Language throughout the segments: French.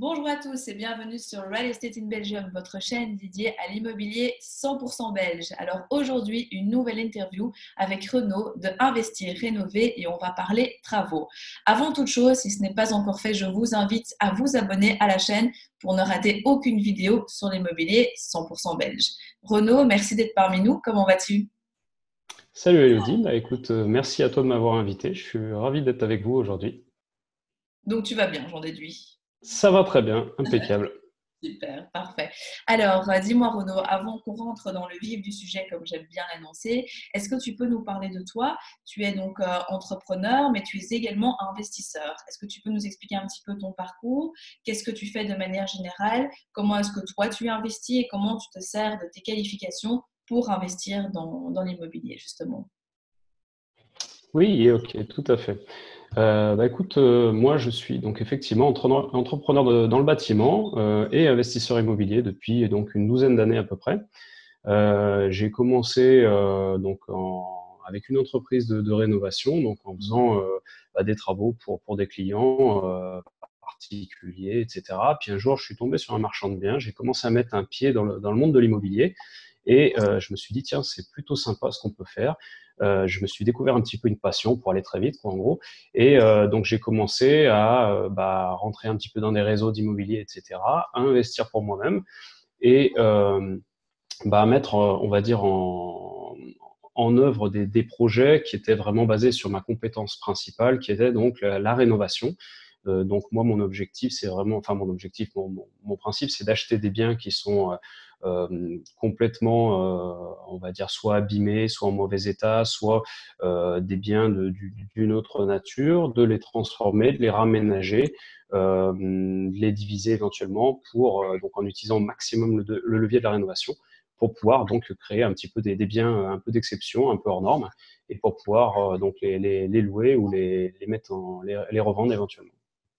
Bonjour à tous et bienvenue sur Real Estate in Belgium, votre chaîne dédiée à l'immobilier 100% belge. Alors aujourd'hui, une nouvelle interview avec Renaud de Investir, Rénover et on va parler travaux. Avant toute chose, si ce n'est pas encore fait, je vous invite à vous abonner à la chaîne pour ne rater aucune vidéo sur l'immobilier 100% belge. Renaud, merci d'être parmi nous. Comment vas-tu? Salut Elodie, bah, écoute, euh, merci à toi de m'avoir invité. Je suis ravi d'être avec vous aujourd'hui. Donc tu vas bien, j'en déduis. Ça va très bien, impeccable. Super, parfait. Alors, euh, dis-moi Renaud, avant qu'on rentre dans le vif du sujet, comme j'aime bien l'annoncer, est-ce que tu peux nous parler de toi? Tu es donc euh, entrepreneur, mais tu es également investisseur. Est-ce que tu peux nous expliquer un petit peu ton parcours? Qu'est-ce que tu fais de manière générale? Comment est-ce que toi tu investis et comment tu te sers de tes qualifications pour investir dans, dans l'immobilier, justement? Oui, ok, tout à fait. Euh, bah écoute, euh, moi je suis donc effectivement entrepreneur dans le bâtiment euh, et investisseur immobilier depuis donc une douzaine d'années à peu près. j'ai commencé donc avec une entreprise de, rénovation, donc en faisant bah, des travaux pour, pour des clients particuliers, etc. Puis un jour, je suis tombé sur un marchand de biens, j'ai commencé à mettre un pied dans le, dans le monde de l'immobilier et je me suis dit, tiens, c'est plutôt sympa ce qu'on peut faire. Euh, je me suis découvert un petit peu une passion pour aller très vite, quoi, en gros. Et euh, donc, j'ai commencé à euh, bah, rentrer un petit peu dans des réseaux d'immobilier, etc., à investir pour moi-même et bah, mettre, on va dire, en, œuvre des, projets qui étaient vraiment basés sur ma compétence principale, qui était donc la, rénovation. donc moi, mon objectif, c'est vraiment, enfin mon objectif, mon, principe, c'est d'acheter des biens qui sont complètement, euh, on va dire, soit abîmés, soit en mauvais état, soit euh, des biens d'une autre nature, de les transformer, de les raménager, de les diviser éventuellement pour, donc en utilisant au maximum le, levier de la rénovation pour pouvoir donc créer un petit peu des, biens un peu d'exception, un peu hors norme, et pour pouvoir donc les, louer ou les mettre en, les, revendre éventuellement.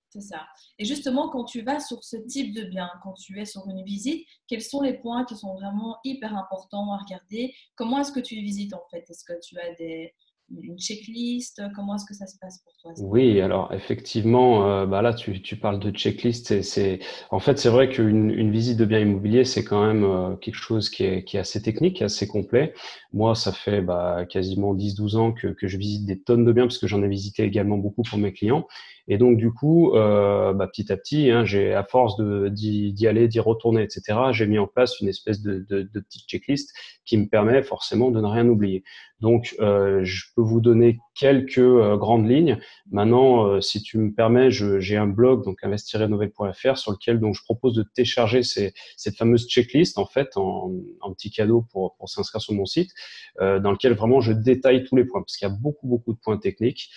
C'est ça. Et justement, quand tu vas sur ce type de bien, quand tu es sur une visite, quels sont les points qui sont vraiment hyper importants à regarder? Comment est-ce que tu visites en fait? Est-ce que tu as des, une checklist? Comment est-ce que ça se passe pour toi Oui, alors effectivement, euh, bah là tu, tu, parles de checklist. C'est, en fait, c'est vrai qu'une une visite de bien immobilier, c'est quand même euh, quelque chose qui est, qui est, assez technique, assez complet. Moi, ça fait bah, quasiment 10-12 ans que, que, je visite des tonnes de biens, parce que j'en ai visité également beaucoup pour mes clients. Et donc, du coup, euh, bah, petit à petit, hein, j'ai à force d'y aller, d'y retourner, etc., j'ai mis en place une espèce de, petite checklist qui me permet forcément de ne rien oublier. Donc, euh, je peux vous donner quelques euh, grandes lignes. Maintenant, si tu me permets, j'ai un blog, donc investirrenovel.fr, sur lequel donc je propose de télécharger cette fameuse checklist en fait en, petit cadeau pour, pour s'inscrire sur mon site, dans lequel vraiment je détaille tous les points, parce qu'il y a beaucoup beaucoup de points techniques.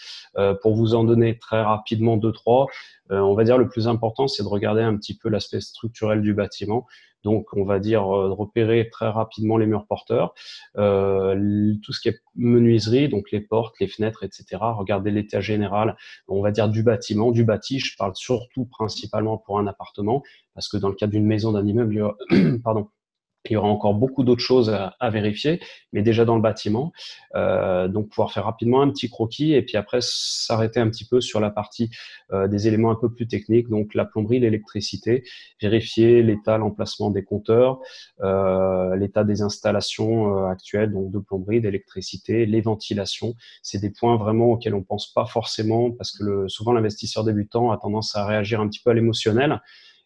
pour vous en donner très rapidement deux trois, on va dire le plus important, c'est de regarder un petit peu l'aspect structurel du bâtiment. Donc, on va dire euh, repérer très rapidement les murs porteurs, euh, tout ce qui est menuiserie, donc les portes, les fenêtres, etc. Regarder l'état général, on va dire du bâtiment, du bâti. Je parle surtout principalement pour un appartement, parce que dans le cas d'une maison, d'un immeuble, pardon, il y aura encore beaucoup d'autres choses à, vérifier, mais déjà dans le bâtiment. Euh, donc pouvoir faire rapidement un petit croquis et puis après s'arrêter un petit peu sur la partie euh, des éléments un peu plus techniques, donc la plomberie, l'électricité, vérifier l'état, l'emplacement des compteurs, euh, l'état des installations actuelles, donc de plomberie, d'électricité, les ventilations. C'est des points vraiment auxquels on pense pas forcément parce que souvent l'investisseur débutant a tendance à réagir un petit peu à l'émotionnel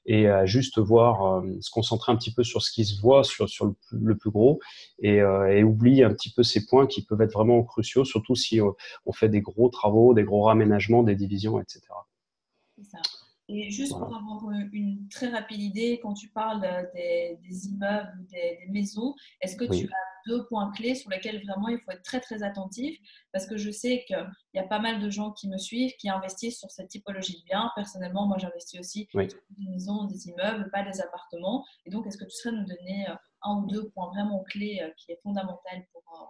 et à juste voir, euh, se concentrer un petit peu sur ce qui se voit, sur, sur le, plus gros, et, euh, et, oublier un petit peu ces points qui peuvent être vraiment cruciaux, surtout si on fait des gros travaux, des gros raménagements, des divisions, etc. C'est ça. Et juste pour avoir une très rapide idée, quand tu parles des, des immeubles des, des, maisons, est-ce que tu as deux points clés sur lesquels vraiment il faut être très très attentif? Parce que je sais qu'il y a pas mal de gens qui me suivent qui investissent sur cette typologie de biens. Personnellement, moi j'investis aussi dans des maisons, des immeubles, pas des appartements. Et donc, est-ce que tu serais nous donner euh, un ou deux points vraiment clés euh, qui est fondamental pour, euh,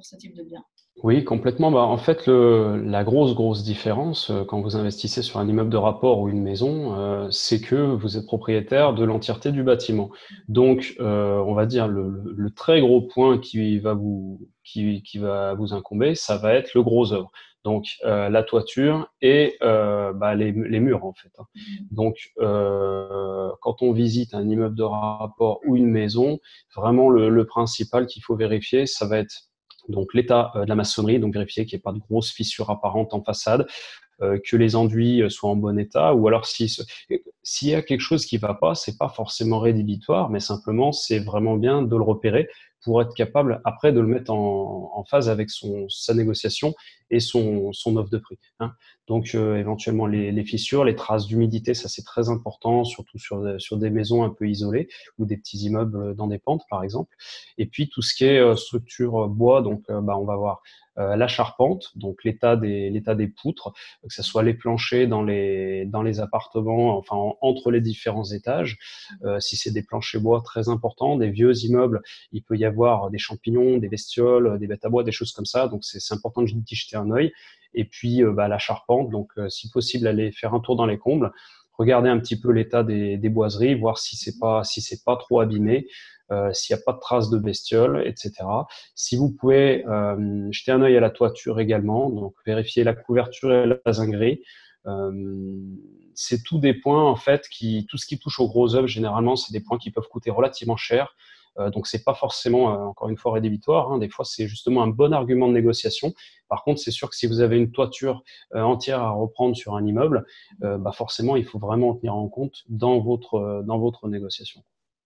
pour ce type de biens oui, complètement. Bah, en fait, le, la grosse, grosse différence quand vous investissez sur un immeuble de rapport ou une maison, euh, c'est que vous êtes propriétaire de l'entièreté du bâtiment. Donc, euh, on va dire le, le, très gros point qui va vous qui, qui, va vous incomber, ça va être le gros œuvre. donc la toiture et bah, les, murs en fait. Hein. Mm-hmm. Donc quand on visite un immeuble de rapport ou une maison, vraiment le principal qu'il faut vérifier, ça va être donc l'état de la maçonnerie, donc vérifier qu'il n'y ait pas de grosses fissures apparentes en façade, euh, que les enduits soient en bon état, ou alors s'il y a quelque chose qui ne va pas, c'est pas forcément rédhibitoire, mais simplement c'est vraiment bien de le repérer pour être capable après de le mettre en, phase avec sa négociation et son, son offre de prix. Hein. Donc euh, éventuellement les, fissures, les traces d'humidité, ça c'est très important, surtout sur, sur des maisons un peu isolées ou des petits immeubles dans des pentes par exemple. Et puis tout ce qui est euh, structure bois, donc bah, on va voir euh, la charpente, donc l'état des, des poutres, que ce soit les planchers dans les, dans les appartements, enfin entre les différents étages. Euh, si c'est des planchers bois très importants, des vieux immeubles, il peut y avoir des champignons, des bestioles, des bêtes à bois, des choses comme ça. Donc c'est, important de jeter un œil. Et puis euh, bah, la charpente, donc si possible aller faire un tour dans les combles regarder un petit peu l'état des, boiseries, voir si c'est pas si c'est pas trop abîmé, euh, s'il n'y a pas de traces de bestioles, etc. Si vous pouvez euh, jeter un œil à la toiture également, donc vérifier la couverture et la zinguerie. Euh, c'est tout des points en fait qui, tout ce qui touche aux gros œuvres généralement, c'est des points qui peuvent coûter relativement cher. Euh, donc c'est pas forcément euh, encore une fois rédhibitoire. Hein. Des fois c'est justement un bon argument de négociation. Par contre c'est sûr que si vous avez une toiture entière à reprendre sur un immeuble, bah forcément il faut vraiment tenir en compte dans votre dans votre négociation.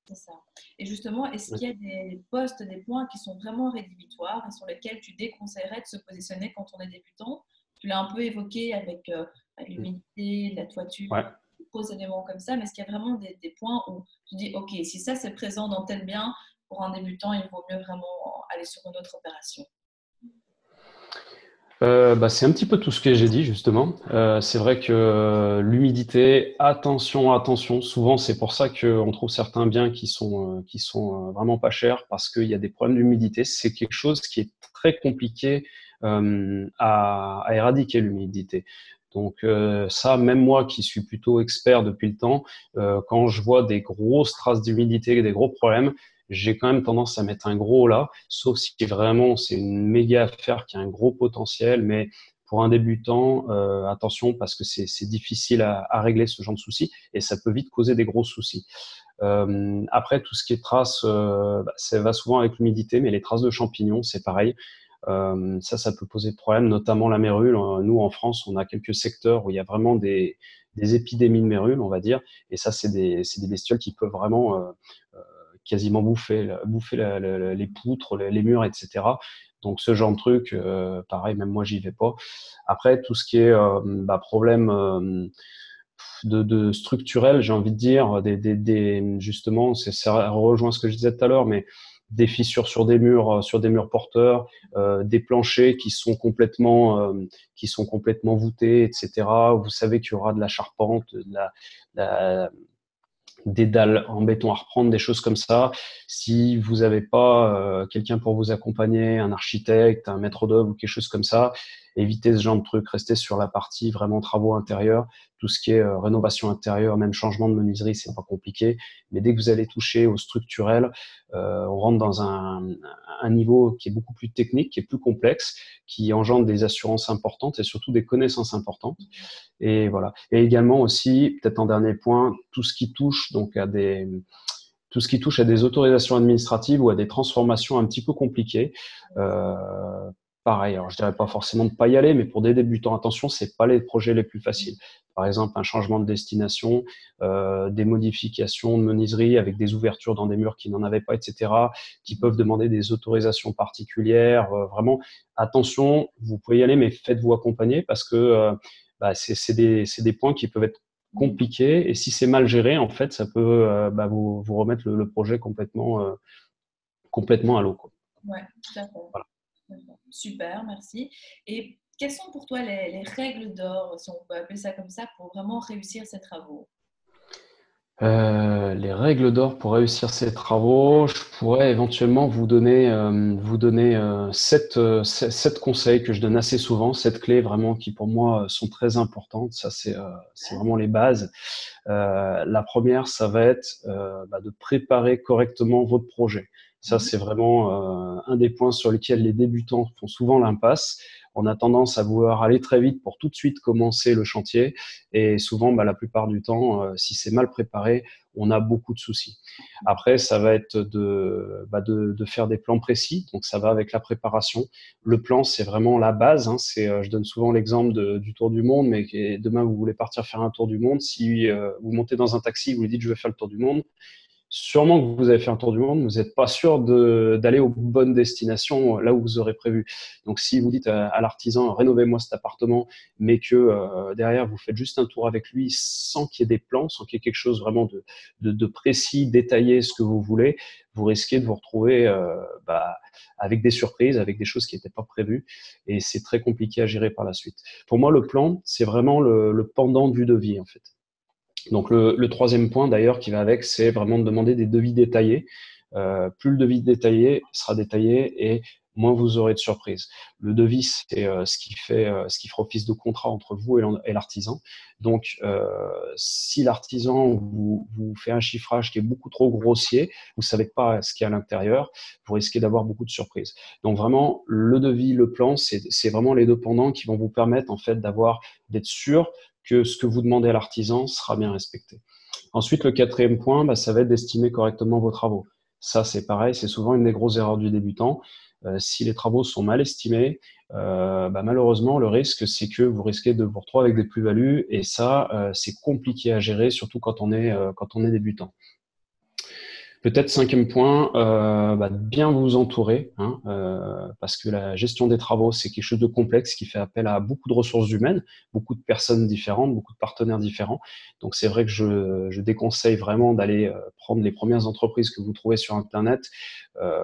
C'est ça. Et justement, est-ce qu'il y a des postes, des points qui sont vraiment rédhibitoires et sur lesquels tu déconseillerais de se positionner quand on est débutant? Tu l'as un peu évoqué avec euh, l'humidité, la toiture, éléments comme ça, mais est-ce qu'il y a vraiment des, points où tu dis, OK, si ça c'est présent dans tel bien, pour un débutant, il vaut mieux vraiment aller sur une autre opération? Euh, bah, c'est un petit peu tout ce que j'ai dit justement. Euh, c'est vrai que euh, l'humidité, attention, attention. Souvent, c'est pour ça qu'on trouve certains biens qui sont qui sont vraiment pas chers parce qu'il y a des problèmes d'humidité. C'est quelque chose qui est très compliqué à, à, éradiquer l'humidité. Donc ça, même moi qui suis plutôt expert depuis le temps, quand je vois des grosses traces d'humidité, des gros problèmes, j'ai quand même tendance à mettre un gros là, sauf si vraiment c'est une méga affaire qui a un gros potentiel, mais pour un débutant, euh, attention parce que c'est difficile à, régler ce genre de soucis et ça peut vite causer des gros soucis. Euh, après, tout ce qui est traces, euh, bah, ça va souvent avec l'humidité, mais les traces de champignons, c'est pareil. Euh, ça, ça peut poser problème, notamment la mérule. Nous, en France, on a quelques secteurs où il y a vraiment des, épidémies de mérule, on va dire, et ça, c'est des, bestioles qui peuvent vraiment euh, quasiment bouffer, bouffer les poutres, les, murs, etc. Donc ce genre de truc, euh, pareil, même moi j'y vais pas. Après tout ce qui est euh, bah, problème euh, de, structurel, j'ai envie de dire, justement, ça rejoint ce que je disais tout à l'heure, mais des fissures sur des murs, sur des murs porteurs, des planchers qui sont complètement, qui sont complètement voûtés, etc. Vous savez qu'il y aura de la charpente, de la, des dalles en béton à reprendre, des choses comme ça. Si vous n'avez pas euh, quelqu'un pour vous accompagner, un architecte, un maître d'œuvre ou quelque chose comme ça, évitez ce genre de truc, restez sur la partie vraiment travaux intérieurs, tout ce qui est euh, rénovation intérieure, même changement de menuiserie, c'est pas compliqué. Mais dès que vous allez toucher au structurel, euh, on rentre dans un, un, niveau qui est beaucoup plus technique, qui est plus complexe, qui engendre des assurances importantes et surtout des connaissances importantes. Et voilà. Et également aussi, peut-être en dernier point, tout ce qui touche donc à des tout ce qui touche à des autorisations administratives ou à des transformations un petit peu compliquées. Euh, pareil, alors je dirais pas forcément de pas y aller, mais pour des débutants, attention, c'est pas les projets les plus faciles. Par exemple, un changement de destination, euh, des modifications de menuiserie avec des ouvertures dans des murs qui n'en avaient pas, etc., qui peuvent demander des autorisations particulières. Euh, vraiment, attention, vous pouvez y aller, mais faites-vous accompagner parce que euh, bah, c'est des, des, points qui peuvent être compliqués et si c'est mal géré, en fait, ça peut bah, vous, vous, remettre le, le projet complètement, complètement à l'eau. Ouais, tout à fait. Voilà. Super, merci. Et quelles sont pour toi les, règles d'or, si on peut appeler ça comme ça, pour vraiment réussir ces travaux? Euh, les règles d'or pour réussir ces travaux, je pourrais éventuellement vous donner, euh, vous donner euh, sept, sept, conseils que je donne assez souvent, sept clés vraiment qui pour moi sont très importantes. Ça, c'est vraiment les bases. la première, ça va être bah, de préparer correctement votre projet. Ça, mhm. c'est vraiment un des points sur lesquels les débutants font souvent l'impasse on a tendance à vouloir aller très vite pour tout de suite commencer le chantier. Et souvent, bah, la plupart du temps, euh, si c'est mal préparé, on a beaucoup de soucis. Après, ça va être de, bah de, de, faire des plans précis. Donc, ça va avec la préparation. Le plan, c'est vraiment la base. Hein. C'est, euh, je donne souvent l'exemple du tour du monde, mais demain, vous voulez partir faire un tour du monde. Si euh, vous montez dans un taxi, vous lui dites, je vais faire le tour du monde sûrement que vous avez fait un tour du monde, vous n'êtes pas sûr d'aller aux bonnes destinations là où vous aurez prévu. Donc, si vous dites à, l'artisan, rénovez-moi cet appartement, mais que euh, derrière, vous faites juste un tour avec lui sans qu'il y ait des plans, sans qu'il y ait quelque chose vraiment de, de, de, précis, détaillé, ce que vous voulez, vous risquez de vous retrouver euh, bah, avec des surprises, avec des choses qui n'étaient pas prévues, et c'est très compliqué à gérer par la suite. Pour moi, le plan, c'est vraiment le, le pendant du devis, en fait. Donc le, troisième point d'ailleurs qui va avec, c'est vraiment de demander des devis détaillés. Euh, plus le devis détaillé sera détaillé et moins vous aurez de surprises. Le devis, c'est euh, ce qui fait euh, ce qui fera office de contrat entre vous et l'artisan. Donc, euh, si l'artisan vous, fait un chiffrage qui est beaucoup trop grossier, vous savez pas ce qu'il y a à l'intérieur, vous risquez d'avoir beaucoup de surprises. Donc vraiment, le devis, le plan, c'est vraiment les deux pendants qui vont vous permettre en fait d'avoir d'être sûr que ce que vous demandez à l'artisan sera bien respecté. Ensuite, le quatrième point, bah, ça va être d'estimer correctement vos travaux. Ça, c'est pareil, c'est souvent une des grosses erreurs du débutant. Euh, si les travaux sont mal estimés, euh, bah, malheureusement, le risque, c'est que vous risquez de vous retrouver avec des plus-values et ça, euh, c'est compliqué à gérer, surtout quand on est, quand on est débutant. Peut-être cinquième point, euh, bah, bien vous entourer, hein, euh, parce que la gestion des travaux, c'est quelque chose de complexe qui fait appel à beaucoup de ressources humaines, beaucoup de personnes différentes, beaucoup de partenaires différents. Donc c'est vrai que je, je déconseille vraiment d'aller euh, prendre les premières entreprises que vous trouvez sur Internet. Euh,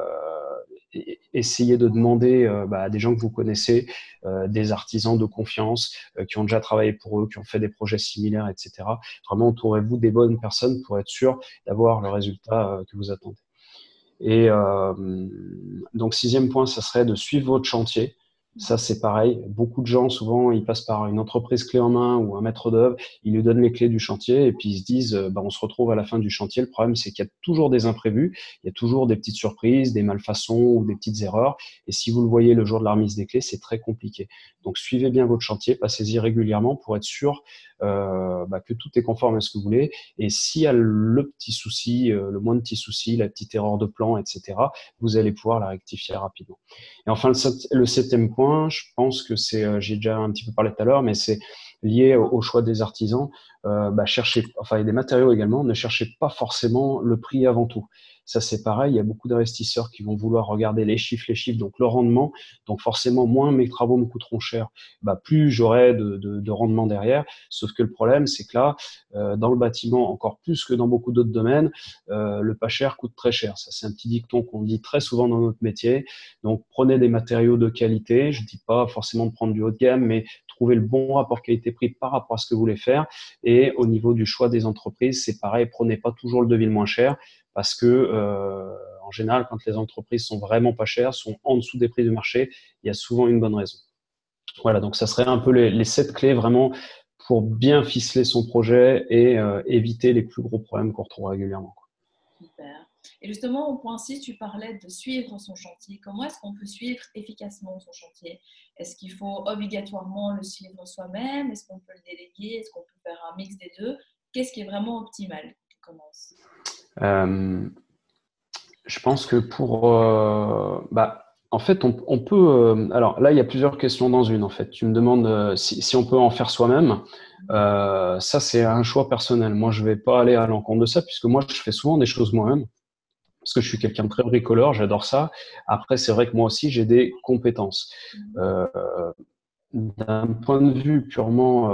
essayez de demander euh, bah, à des gens que vous connaissez, euh, des artisans de confiance euh, qui ont déjà travaillé pour eux, qui ont fait des projets similaires, etc. Vraiment, entourez-vous des bonnes personnes pour être sûr d'avoir le résultat que vous attendez. Et donc, sixième point, ça serait de suivre votre chantier. Ça, c'est pareil. Beaucoup de gens, souvent, ils passent par une entreprise clé en main ou un maître d'œuvre, ils lui donnent les clés du chantier et puis ils se disent, euh, bah, on se retrouve à la fin du chantier. Le problème, c'est qu'il y a toujours des imprévus, il y a toujours des petites surprises, des malfaçons ou des petites erreurs. Et si vous le voyez le jour de la remise des clés, c'est très compliqué. Donc, suivez bien votre chantier, passez-y régulièrement pour être sûr euh, bah, que tout est conforme à ce que vous voulez. Et s'il y a le petit souci, euh, le moins de petits soucis, la petite erreur de plan, etc., vous allez pouvoir la rectifier rapidement. Et enfin, le, septième point, je pense que c'est, euh, j'ai déjà un petit peu parlé tout à l'heure, mais c'est lié au, choix des artisans. Euh, bah, cherchez, enfin, des matériaux également, ne cherchez pas forcément le prix avant tout. Ça, c'est pareil. Il y a beaucoup d'investisseurs qui vont vouloir regarder les chiffres, les chiffres, donc le rendement. Donc forcément, moins mes travaux me coûteront cher, bah, plus j'aurai de, de, de, rendement derrière. Sauf que le problème, c'est que là, euh, dans le bâtiment, encore plus que dans beaucoup d'autres domaines, euh, le pas cher coûte très cher. Ça, c'est un petit dicton qu'on dit très souvent dans notre métier. Donc prenez des matériaux de qualité. Je dis pas forcément de prendre du haut de gamme, mais trouver le bon rapport qualité-prix par rapport à ce que vous voulez faire. Et au niveau du choix des entreprises, c'est pareil. Prenez pas toujours le devis le moins cher parce que euh, en général, quand les entreprises sont vraiment pas chères, sont en dessous des prix du marché, il y a souvent une bonne raison. Voilà, donc ça serait un peu les, sept clés vraiment pour bien ficeler son projet et euh, éviter les plus gros problèmes qu'on retrouve régulièrement. Super. Et justement, au point 6, tu parlais de suivre son chantier. Comment est-ce qu'on peut suivre efficacement son chantier? Est-ce qu'il faut obligatoirement le suivre soi-même? Est-ce qu'on peut le déléguer? Est-ce qu'on peut faire un mix des deux? Qu'est-ce qui est vraiment optimal? Commence euh, je pense que pour. Euh, bah, en fait, on, peut. Euh, alors là, il y a plusieurs questions dans une. En fait, tu me demandes si, on peut en faire soi-même. ça, c'est un choix personnel. Moi, je vais pas aller à l'encontre de ça, puisque moi, je fais souvent des choses moi-même. Parce que je suis quelqu'un de très bricoleur, j'adore ça. Après, c'est vrai que moi aussi, j'ai des compétences. D'un point de vue purement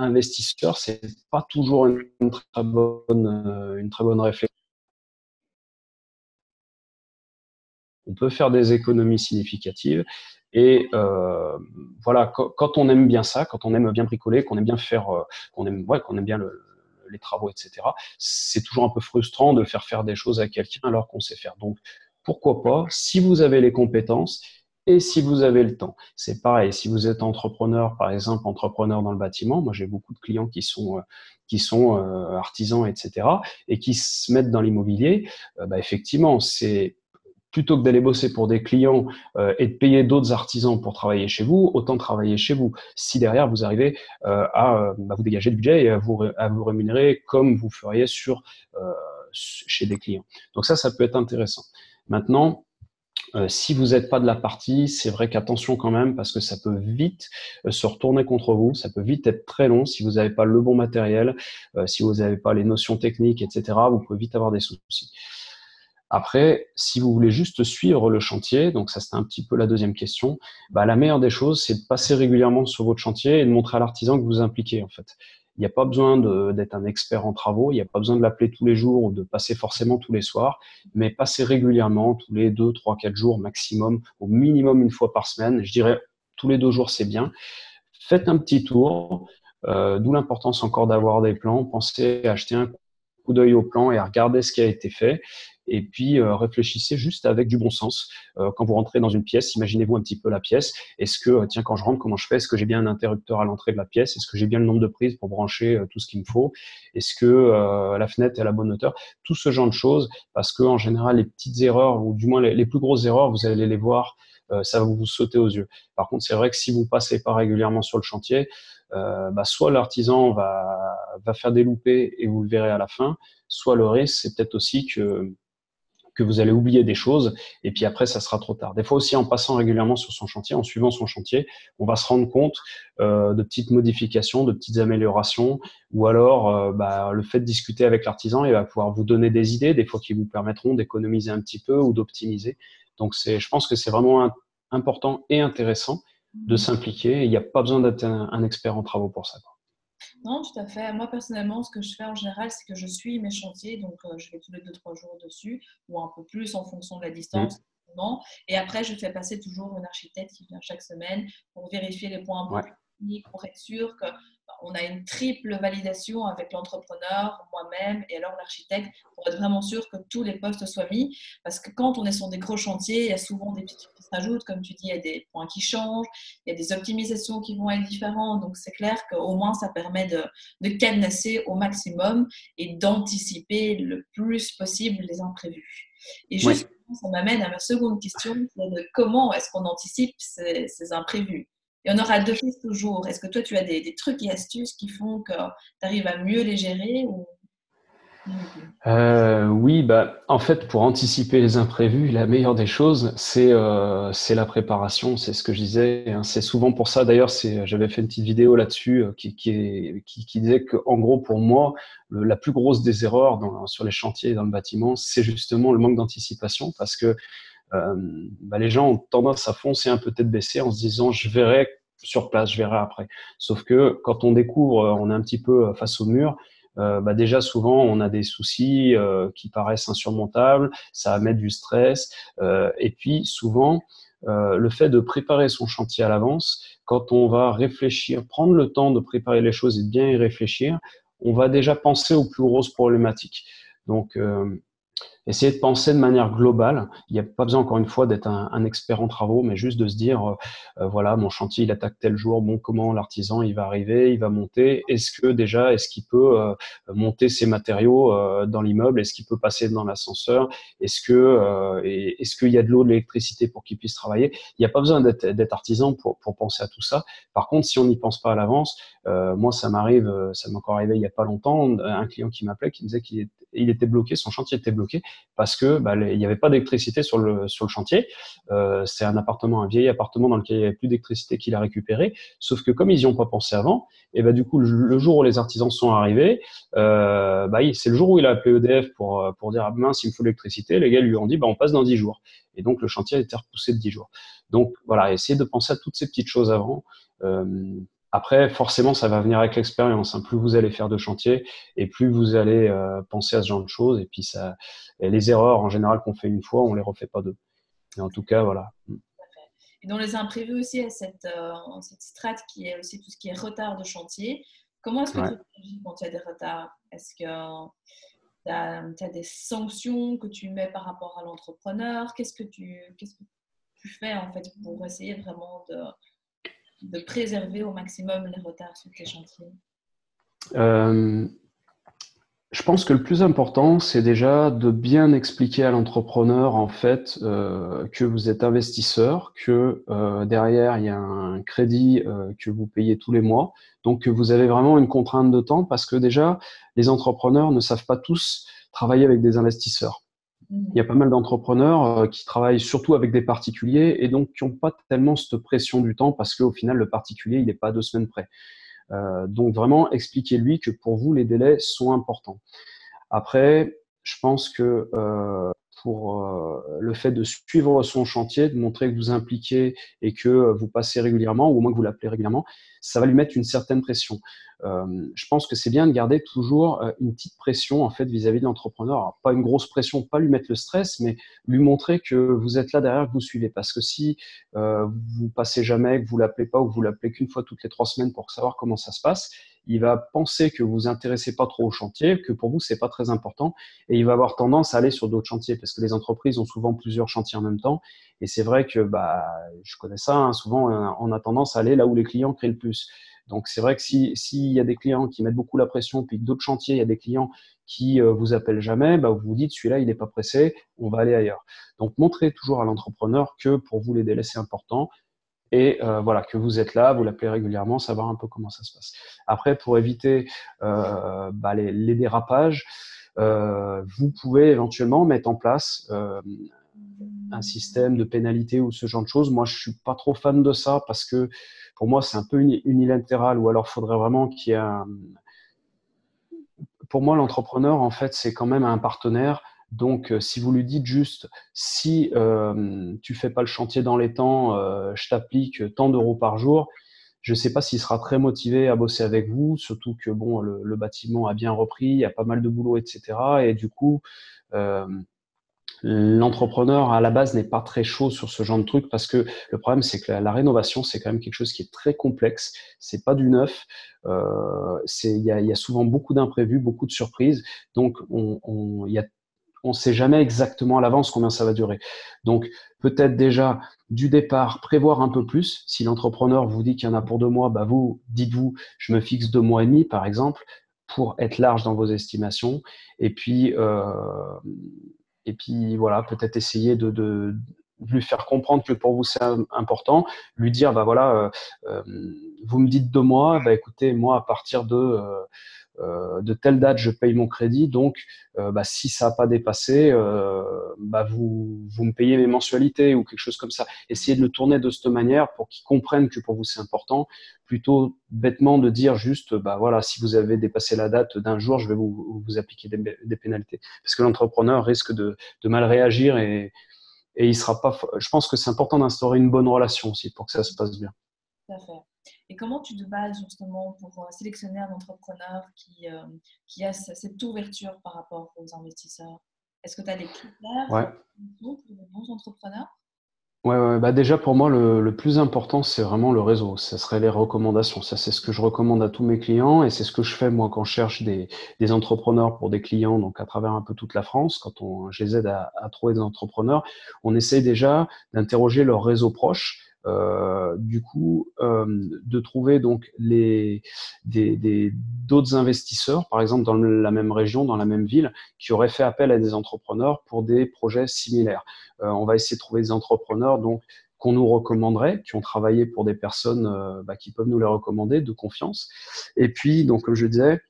investisseur, c'est pas toujours une, très bonne, euh, une très bonne réflexion. On peut faire des économies significatives. Et euh, voilà, quand, on aime bien ça, quand on aime bien bricoler, qu'on aime bien faire, euh, qu'on aime, ouais, qu'on aime bien les travaux, etc. C'est toujours un peu frustrant de faire faire des choses à quelqu'un alors qu'on sait faire. Donc, pourquoi pas, si vous avez les compétences, et si vous avez le temps. C'est pareil, si vous êtes entrepreneur, par exemple, entrepreneur dans le bâtiment, moi j'ai beaucoup de clients qui sont, euh, qui sont euh, artisans, etc., et qui se mettent dans l'immobilier, euh, bah, effectivement, c'est plutôt que d'aller bosser pour des clients euh, et de payer d'autres artisans pour travailler chez vous, autant travailler chez vous. Si derrière vous arrivez euh, à euh, bah, vous dégager le budget et à vous, à vous rémunérer comme vous feriez sur chez des clients. Donc ça, ça peut être intéressant. Maintenant, si vous n'êtes pas de la partie, c'est vrai qu'attention quand même parce que ça peut vite se retourner contre vous, ça peut vite être très long si vous n'avez pas le bon matériel, si vous n'avez pas les notions techniques, etc. Vous pouvez vite avoir des soucis. Après, si vous voulez juste suivre le chantier, donc ça c'est un petit peu la deuxième question, bah, la meilleure des choses, c'est de passer régulièrement sur votre chantier et de montrer à l'artisan que vous vous impliquez en fait. Il n'y a pas besoin d'être un expert en travaux, il n'y a pas besoin de l'appeler tous les jours ou de passer forcément tous les soirs, mais passer régulièrement, tous les deux, trois, quatre jours maximum, au minimum une fois par semaine. Je dirais tous les deux jours, c'est bien. Faites un petit tour, euh, d'où l'importance encore d'avoir des plans. Pensez à acheter un coup d'œil au plan et à regarder ce qui a été fait et puis euh, réfléchissez juste avec du bon sens. Euh, quand vous rentrez dans une pièce, imaginez-vous un petit peu la pièce. Est-ce que, euh, tiens, quand je rentre, comment je fais? Est-ce que j'ai bien un interrupteur à l'entrée de la pièce? Est-ce que j'ai bien le nombre de prises pour brancher tout ce qu'il me faut? Est-ce que la fenêtre est à la bonne hauteur? Tout ce genre de choses, parce que en général, les petites erreurs, ou du moins les, plus grosses erreurs, vous allez les voir, ça va vous sauter aux yeux. Par contre, c'est vrai que si vous passez pas régulièrement sur le chantier, bah, soit l'artisan va, va faire des loupés et vous le verrez à la fin, soit le risque, c'est peut-être aussi que que vous allez oublier des choses et puis après ça sera trop tard. Des fois aussi en passant régulièrement sur son chantier, en suivant son chantier, on va se rendre compte euh, de petites modifications, de petites améliorations ou alors euh, bah, le fait de discuter avec l'artisan, il va pouvoir vous donner des idées, des fois qui vous permettront d'économiser un petit peu ou d'optimiser. Donc c'est, je pense que c'est vraiment important et intéressant de s'impliquer. Il n'y a pas besoin d'être un, expert en travaux pour ça. Non, tout à fait. Moi, personnellement, ce que je fais en général, c'est que je suis mes chantiers. Donc, euh, je vais tous les 2-3 jours dessus, ou un peu plus en fonction de la distance. Et après, je fais passer toujours une architecte qui vient chaque semaine pour vérifier les points pour être sûr que on a une triple validation avec l'entrepreneur, moi-même et alors l'architecte pour être vraiment sûr que tous les postes soient mis. Parce que quand on est sur des gros chantiers, il y a souvent des petits trucs qui s'ajoutent. Comme tu dis, il y a des points qui changent, il y a des optimisations qui vont être différentes. Donc c'est clair qu'au moins ça permet de, de cadenasser au maximum et d'anticiper le plus possible les imprévus. Et justement, ça m'amène à ma seconde question, de comment est-ce qu'on anticipe ces, ces imprévus? Y en aura deux fils toujours. Est-ce que toi, tu as des, trucs et astuces qui font que tu arrives à mieux les gérer. Euh, oui, bah, en fait, pour anticiper les imprévus, la meilleure des choses, c'est euh, la préparation. C'est ce que je disais. Hein. C'est souvent pour ça. D'ailleurs, j'avais fait une petite vidéo là-dessus euh, qui, qui, qui, qui, disait qu'en gros, pour moi, la plus grosse des erreurs sur les chantiers et dans le bâtiment, c'est justement le manque d'anticipation parce que euh, bah, les gens ont tendance à foncer un peu tête baissée en se disant je verrai sur place, je verrai après. Sauf que quand on découvre, euh, on est un petit peu euh, face au mur. Bah déjà souvent on a des soucis qui paraissent insurmontables, ça mettre du stress, et puis souvent le fait de préparer son chantier à l'avance, quand on va réfléchir, prendre le temps de préparer les choses et de bien y réfléchir, on va déjà penser aux plus grosses problématiques. Donc essayer de penser de manière globale. Il n'y a pas besoin, encore une fois, d'être un, expert en travaux, mais juste de se dire, euh, euh, voilà, mon chantier, il attaque tel jour, bon, comment l'artisan, il va arriver, il va monter. Est-ce que déjà, est-ce qu'il peut euh, monter ses matériaux dans l'immeuble? Est-ce qu'il peut passer dans l'ascenseur? Est-ce que est-ce qu'il y a de l'eau, de l'électricité pour qu'il puisse travailler? Il n'y a pas besoin d'être artisan pour, pour penser à tout ça. Par contre, si on n'y pense pas à l'avance, moi, ça m'arrive, ça m'est encore arrivé il n'y a pas longtemps, un client qui m'appelait, qui me disait qu'il il était bloqué, son chantier était bloqué parce que bah, il n'y avait pas d'électricité sur le, sur le chantier. Euh, c'est un appartement, un vieil appartement dans lequel il n'y avait plus d'électricité qu'il a récupéré. Sauf que comme ils n'y ont pas pensé avant, et bah, du coup, le, jour où les artisans sont arrivés, euh, bah, c'est le jour où il a appelé EDF pour, euh, pour dire ah, mince, il me faut l'électricité. Les gars lui ont dit on passe dans 10 jours. Et donc, le chantier a été repoussé de 10 jours. Donc, voilà, essayez de penser à toutes ces petites choses avant. Après, forcément, ça va venir avec l'expérience. Hein. Plus vous allez faire de chantier et plus vous allez euh, penser à ce genre de choses. Et puis, ça, les erreurs en général qu'on fait une fois, on les refait pas deux. Et en tout cas, voilà. Et dans les imprévus aussi, il y a cette, euh, cette strate qui est aussi tout ce qui est retard de chantier. Comment est-ce que tu réagis quand il y a des retards? Est-ce que tu as, des sanctions que tu mets par rapport à l'entrepreneur? Qu'est-ce que tu qu'est-ce que tu fais en fait pour essayer vraiment de de préserver au maximum les retards sur tes chantiers? Euh, je pense que le plus important, c'est déjà de bien expliquer à l'entrepreneur en fait euh, que vous êtes investisseur, que euh, derrière il y a un crédit que vous payez tous les mois, donc que vous avez vraiment une contrainte de temps parce que déjà les entrepreneurs ne savent pas tous travailler avec des investisseurs. Il y a pas mal d'entrepreneurs qui travaillent surtout avec des particuliers et donc qui n'ont pas tellement cette pression du temps parce qu'au final le particulier il n'est pas deux semaines près. Euh, donc vraiment, expliquez-lui que pour vous, les délais sont importants. Après, je pense que euh, pour euh, le fait de suivre son chantier, de montrer que vous impliquez et que vous passez régulièrement, ou au moins que vous l'appelez régulièrement, ça va lui mettre une certaine pression. Euh, je pense que c'est bien de garder toujours euh, une petite pression en fait vis-à-vis de l'entrepreneur. Pas une grosse pression, pas lui mettre le stress, mais lui montrer que vous êtes là derrière, que vous suivez. Parce que si euh, vous passez jamais, que vous l'appelez pas ou que vous l'appelez qu'une fois toutes les trois semaines pour savoir comment ça se passe, il va penser que vous intéressez pas trop au chantier, que pour vous c'est pas très important, et il va avoir tendance à aller sur d'autres chantiers parce que les entreprises ont souvent plusieurs chantiers en même temps. Et c'est vrai que bah, je connais ça. Hein, souvent, on a tendance à aller là où les clients créent le plus. Donc c'est vrai que s'il y a des clients qui mettent beaucoup la pression, puis d'autres chantiers, il y a des clients qui euh, vous appellent jamais, bah, vous vous dites celui-là il n'est pas pressé, on va aller ailleurs. Donc montrez toujours à l'entrepreneur que pour vous les délais c'est important et euh, voilà que vous êtes là, vous l'appelez régulièrement, savoir un peu comment ça se passe. Après pour éviter euh, bah, les, dérapages, euh, vous pouvez éventuellement mettre en place un système de pénalité ou ce genre de choses. Moi, je suis pas trop fan de ça parce que pour moi, c'est un peu unilatéral ou alors faudrait vraiment qu'il y ait un... Pour moi, l'entrepreneur, en fait, c'est quand même un partenaire. Donc, euh, si vous lui dites juste, si euh, tu fais pas le chantier dans les temps, euh, je t'applique tant d'euros par jour, je ne sais pas s'il sera très motivé à bosser avec vous, surtout que bon, le, bâtiment a bien repris, il y a pas mal de boulot, etc. Et du coup, euh, l'entrepreneur à la base n'est pas très chaud sur ce genre de truc parce que le problème c'est que la, rénovation c'est quand même quelque chose qui est très complexe. C'est pas du neuf. Il y a, souvent beaucoup d'imprévus beaucoup de surprises. Donc on, on y a on sait jamais exactement à l'avance combien ça va durer. Donc peut-être déjà du départ prévoir un peu plus. Si l'entrepreneur vous dit qu'il y en a pour deux mois bah vous dites-vous je me fixe deux mois et demi par exemple pour être large dans vos estimations. Et puis euh, et puis voilà, peut-être essayer de, lui faire comprendre que pour vous c'est important, lui dire bah voilà, euh, euh, vous me dites deux mois, bah écoutez, moi à partir de de telle date, je paye mon crédit. Donc, euh, bah, si ça n'a pas dépassé, euh, bah, vous, vous me payez mes mensualités ou quelque chose comme ça. Essayez de le tourner de cette manière pour qu'ils comprennent que pour vous c'est important, plutôt bêtement de dire juste, bah voilà, si vous avez dépassé la date d'un jour, je vais vous, appliquer des, pénalités. Parce que l'entrepreneur risque de, mal réagir et, et il sera pas. Je pense que c'est important d'instaurer une bonne relation aussi pour que ça se passe bien. Tout. Et comment tu te bases justement pour euh, sélectionner un entrepreneur qui, euh, qui a cette ouverture par rapport aux investisseurs? Est-ce que tu as des critères ouais. pour les bons entrepreneurs? Ouais, ouais, bah déjà pour moi, le, le plus important, c'est vraiment le réseau. Ça serait les recommandations. Ça, c'est ce que je recommande à tous mes clients et c'est ce que je fais moi quand je cherche des, des, entrepreneurs pour des clients, donc à travers un peu toute la France. Quand on, je les aide à, à trouver des entrepreneurs, on essaye déjà d'interroger leur réseau proche du coup, euh, de trouver donc les des d'autres investisseurs, par exemple dans la même région, dans la même ville, qui auraient fait appel à des entrepreneurs pour des projets similaires. Euh, on va essayer de trouver des entrepreneurs donc qu'on nous recommanderait, qui ont travaillé pour des personnes euh, bah, qui peuvent nous les recommander de confiance. Et puis, donc comme je disais,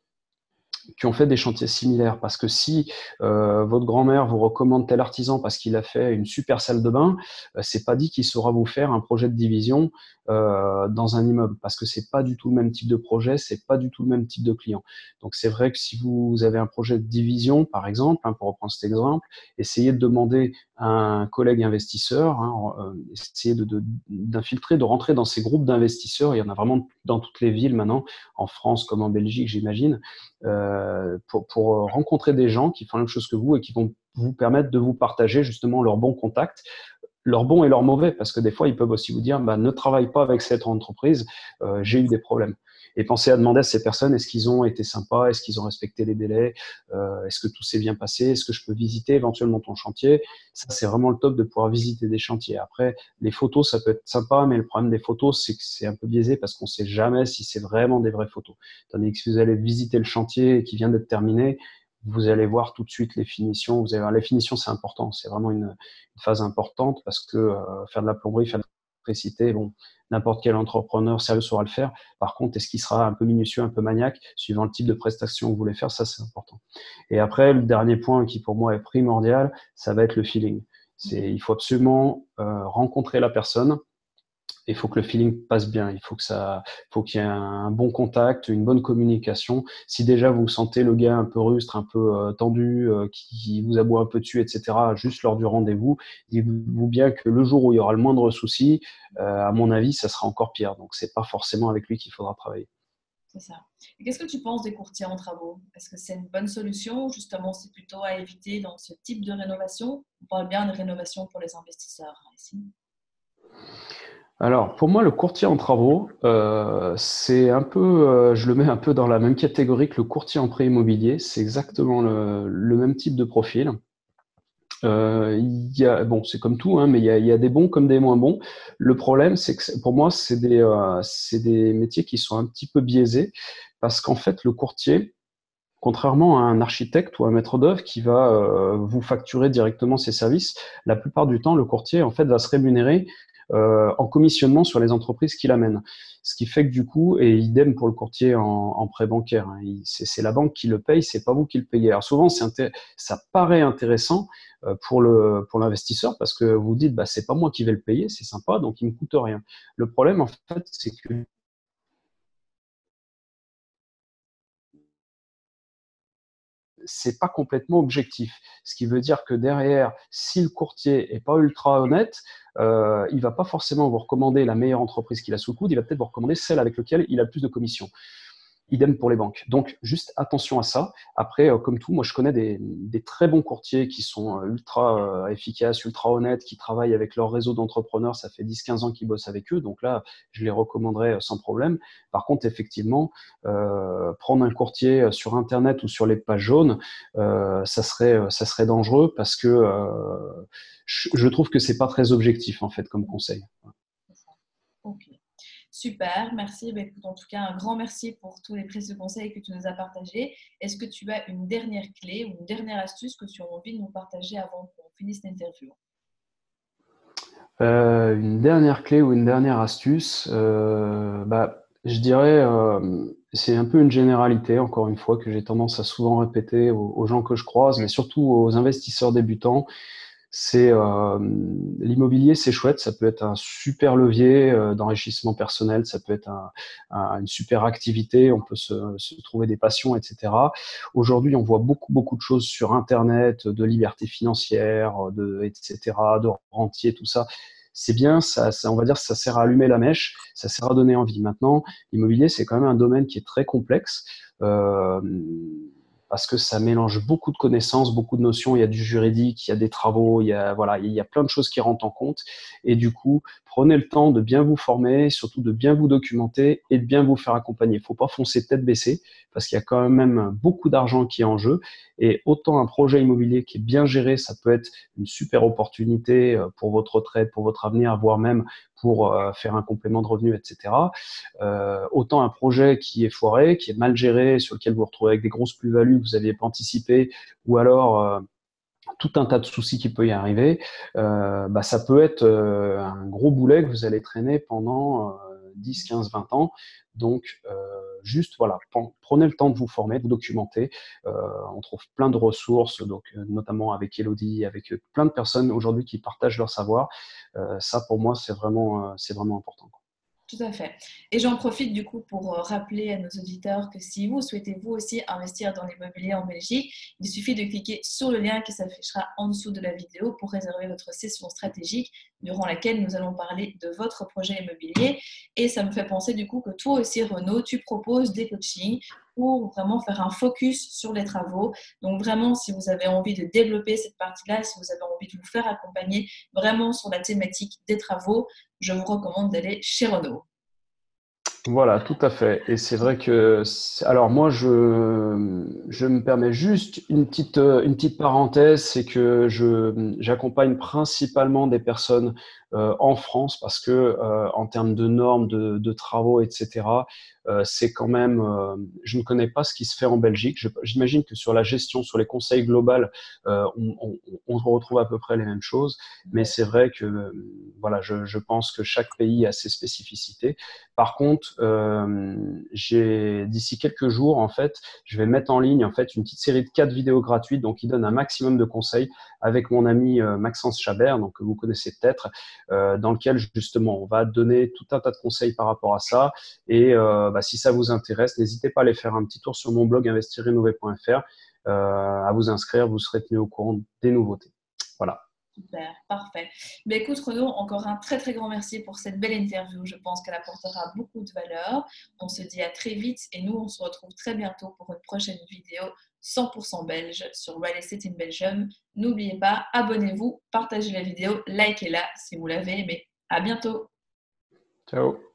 qui ont fait des chantiers similaires. Parce que si euh, votre grand-mère vous recommande tel artisan parce qu'il a fait une super salle de bain, euh, c'est pas dit qu'il saura vous faire un projet de division euh, dans un immeuble parce que c'est pas du tout le même type de projet, c'est pas du tout le même type de client. Donc c'est vrai que si vous avez un projet de division, par exemple, hein, pour reprendre cet exemple, essayez de demander à un collègue investisseur, hein, euh, essayez d'infiltrer, de, de rentrer dans ces groupes d'investisseurs. Il y en a vraiment dans toutes les villes maintenant, en France comme en Belgique, j'imagine, euh, pour, pour rencontrer des gens qui font la même chose que vous et qui vont vous permettre de vous partager justement leurs bons contacts leur bon et leur mauvais, parce que des fois, ils peuvent aussi vous dire, bah, ne travaille pas avec cette entreprise, euh, j'ai eu des problèmes. Et pensez à demander à ces personnes, est-ce qu'ils ont été sympas, est-ce qu'ils ont respecté les délais, euh, est-ce que tout s'est bien passé, est-ce que je peux visiter éventuellement ton chantier? Ça, c'est vraiment le top de pouvoir visiter des chantiers. Après, les photos, ça peut être sympa, mais le problème des photos, c'est que c'est un peu biaisé parce qu'on sait jamais si c'est vraiment des vraies photos. Tandis que si vous allez visiter le chantier qui vient d'être terminé, vous allez voir tout de suite les finitions. Vous allez voir, les finitions, c'est important. C'est vraiment une, phase importante parce que euh, faire de la plomberie, faire de l'électricité, bon, n'importe quel entrepreneur sérieux saura le faire. Par contre, est-ce qu'il sera un peu minutieux, un peu maniaque, suivant le type de prestation que vous voulez faire, ça c'est important. Et après, le dernier point qui pour moi est primordial, ça va être le feeling. C'est, il faut absolument euh, rencontrer la personne, il faut que le feeling passe bien. Il faut que ça, faut qu'il y ait un bon contact, une bonne communication. Si déjà vous sentez le gars un peu rustre, un peu euh, tendu, euh, qui vous aboie un peu dessus, etc., juste lors du rendez-vous, dites-vous bien que le jour où il y aura le moindre souci, euh, à mon avis, ça sera encore pire. Donc, c'est pas forcément avec lui qu'il faudra travailler. C'est ça. Qu'est-ce que tu penses des courtiers en travaux? Est-ce que c'est une bonne solution? Justement, c'est plutôt à éviter dans ce type de rénovation? On parle bien de rénovation pour les investisseurs ici. Alors, pour moi, le courtier en travaux, euh, c'est un peu, euh, je le mets un peu dans la même catégorie que le courtier en prêt immobilier. C'est exactement le, même type de profil. Euh, bon, c'est comme tout, hein, mais il y, a, des bons comme des moins bons. Le problème, c'est que pour moi, c'est des, des métiers qui sont un petit peu biaisés parce qu'en fait, le courtier, contrairement à un architecte ou un maître d'œuvre qui va vous facturer directement ses services, la plupart du temps, le courtier en fait va se rémunérer euh, en commissionnement sur les entreprises qu'il amène. Ce qui fait que du coup, et idem pour le courtier en, prêt bancaire, hein, c'est la banque qui le paye, c'est pas vous qui le payez. Alors souvent, ça paraît intéressant euh, pour le pour l'investisseur parce que vous dites bah c'est pas moi qui vais le payer, c'est sympa, donc il me coûte rien. Le problème en fait, c'est que c'est pas complètement objectif. Ce qui veut dire que derrière, si le courtier est pas ultra honnête, euh, il va pas forcément vous recommander la meilleure entreprise qu'il a sous le coude, il va peut-être vous recommander celle avec laquelle il a le plus de commissions. Idem pour les banques. Donc, juste attention à ça. Après, euh, comme tout, moi, je connais des, très bons courtiers qui sont euh, ultra euh, efficaces, ultra honnêtes, qui travaillent avec leur réseau d'entrepreneurs. Ça fait 10-15 ans qu'ils bossent avec eux. Donc là, je les recommanderais sans problème. Par contre, effectivement, prendre un courtier sur Internet ou sur les pages jaunes, ça, serait, dangereux parce que je, trouve que c'est pas très objectif, en fait, comme conseil. Super, merci. Bah, en tout cas, un grand merci pour tous les précieux conseils que tu nous as partagés. Est-ce que tu as une dernière clé ou une dernière astuce que tu as envie de nous partager avant qu'on finisse l'interview? Euh, Une dernière clé ou une dernière astuce euh, bah, Je dirais, euh, c'est un peu une généralité, encore une fois, que j'ai tendance à souvent répéter aux gens que je croise, mais surtout aux investisseurs débutants c'est euh, l'immobilier, c'est chouette, ça peut être un super levier euh, d'enrichissement personnel, ça peut être un, une super activité, on peut se, trouver des passions, etc. Aujourd'hui, on voit beaucoup beaucoup de choses sur Internet, de liberté financière, etc., de rentier, tout ça. C'est bien, ça, on va dire, ça sert à allumer la mèche, ça sert à donner envie. Maintenant, l'immobilier, c'est quand même un domaine qui est très complexe. Euh, parce que ça mélange beaucoup de connaissances, beaucoup de notions. Il y a du juridique, il y a des travaux, il y a plein de choses qui rentrent en compte. Et du coup, prenez le temps de bien vous former, surtout de bien vous documenter et de bien vous faire accompagner. Il faut pas foncer tête baissée parce qu'il y a quand même beaucoup d'argent qui est en jeu. Et autant un projet immobilier qui est bien géré, ça peut être une super opportunité euh, pour votre retraite, pour votre avenir, voire même pour euh, faire un complément de revenus, etc. Euh, autant un projet qui est foiré, qui est mal géré, sur lequel vous vous retrouvez avec des grosses plus-values que vous n'aviez pas anticipées, ou alors tout un tas de soucis qui peut y arriver, euh, bah, ça peut être euh, un gros boulet que vous allez traîner pendant 10, 15, 20 ans. Donc, euh, juste, voilà, prenez le temps de vous former, de vous documenter. Euh, on trouve plein de ressources, donc, euh, notamment avec Elodie, avec plein de personnes aujourd'hui qui partagent leur savoir. ça, pour moi, c'est vraiment, c'est vraiment important. Tout à fait. Et j'en profite du coup pour euh, rappeler à nos auditeurs que si vous souhaitez vous aussi investir dans l'immobilier en Belgique, il suffit de cliquer sur le lien qui s'affichera en dessous de la vidéo pour réserver votre session stratégique durant laquelle nous allons parler de votre projet immobilier. Et ça me fait penser du coup que toi aussi, Renaud, tu proposes des coachings pour vraiment faire un focus sur les travaux. Donc vraiment, si vous avez envie de développer cette partie-là, si vous avez envie de vous faire accompagner vraiment sur la thématique des travaux, je vous recommande d'aller chez Renault. Voilà, tout à fait. Et c'est vrai que, alors moi, je, je me permets juste une petite, une petite parenthèse, c'est que je, j'accompagne principalement des personnes en France parce que en termes de normes, de, de travaux, etc., c'est quand même, je ne connais pas ce qui se fait en Belgique. J'imagine que sur la gestion, sur les conseils globales, on, on, on, retrouve à peu près les mêmes choses, mais c'est vrai que voilà, je, je, pense que chaque pays a ses spécificités. Par contre, j'ai d'ici quelques jours, en fait, je vais mettre en ligne en fait une petite série de quatre vidéos gratuites, donc qui donne un maximum de conseils avec mon ami euh, Maxence Chabert, donc que vous connaissez peut-être, euh, dans lequel justement on va donner tout un tas de conseils par rapport à ça. Et euh, bah, si ça vous intéresse, n'hésitez pas à aller faire un petit tour sur mon blog investirrénové.fr, à vous inscrire, vous serez tenu au courant des nouveautés. Voilà. Super, parfait. Mais écoute Renaud, encore un très très grand merci pour cette belle interview. Je pense qu'elle apportera beaucoup de valeur. On se dit à très vite et nous on se retrouve très bientôt pour une prochaine vidéo 100% belge sur Real Estate in Belgium. N'oubliez pas, abonnez-vous, partagez la vidéo, likez-la si vous l'avez aimée. À bientôt. Ciao.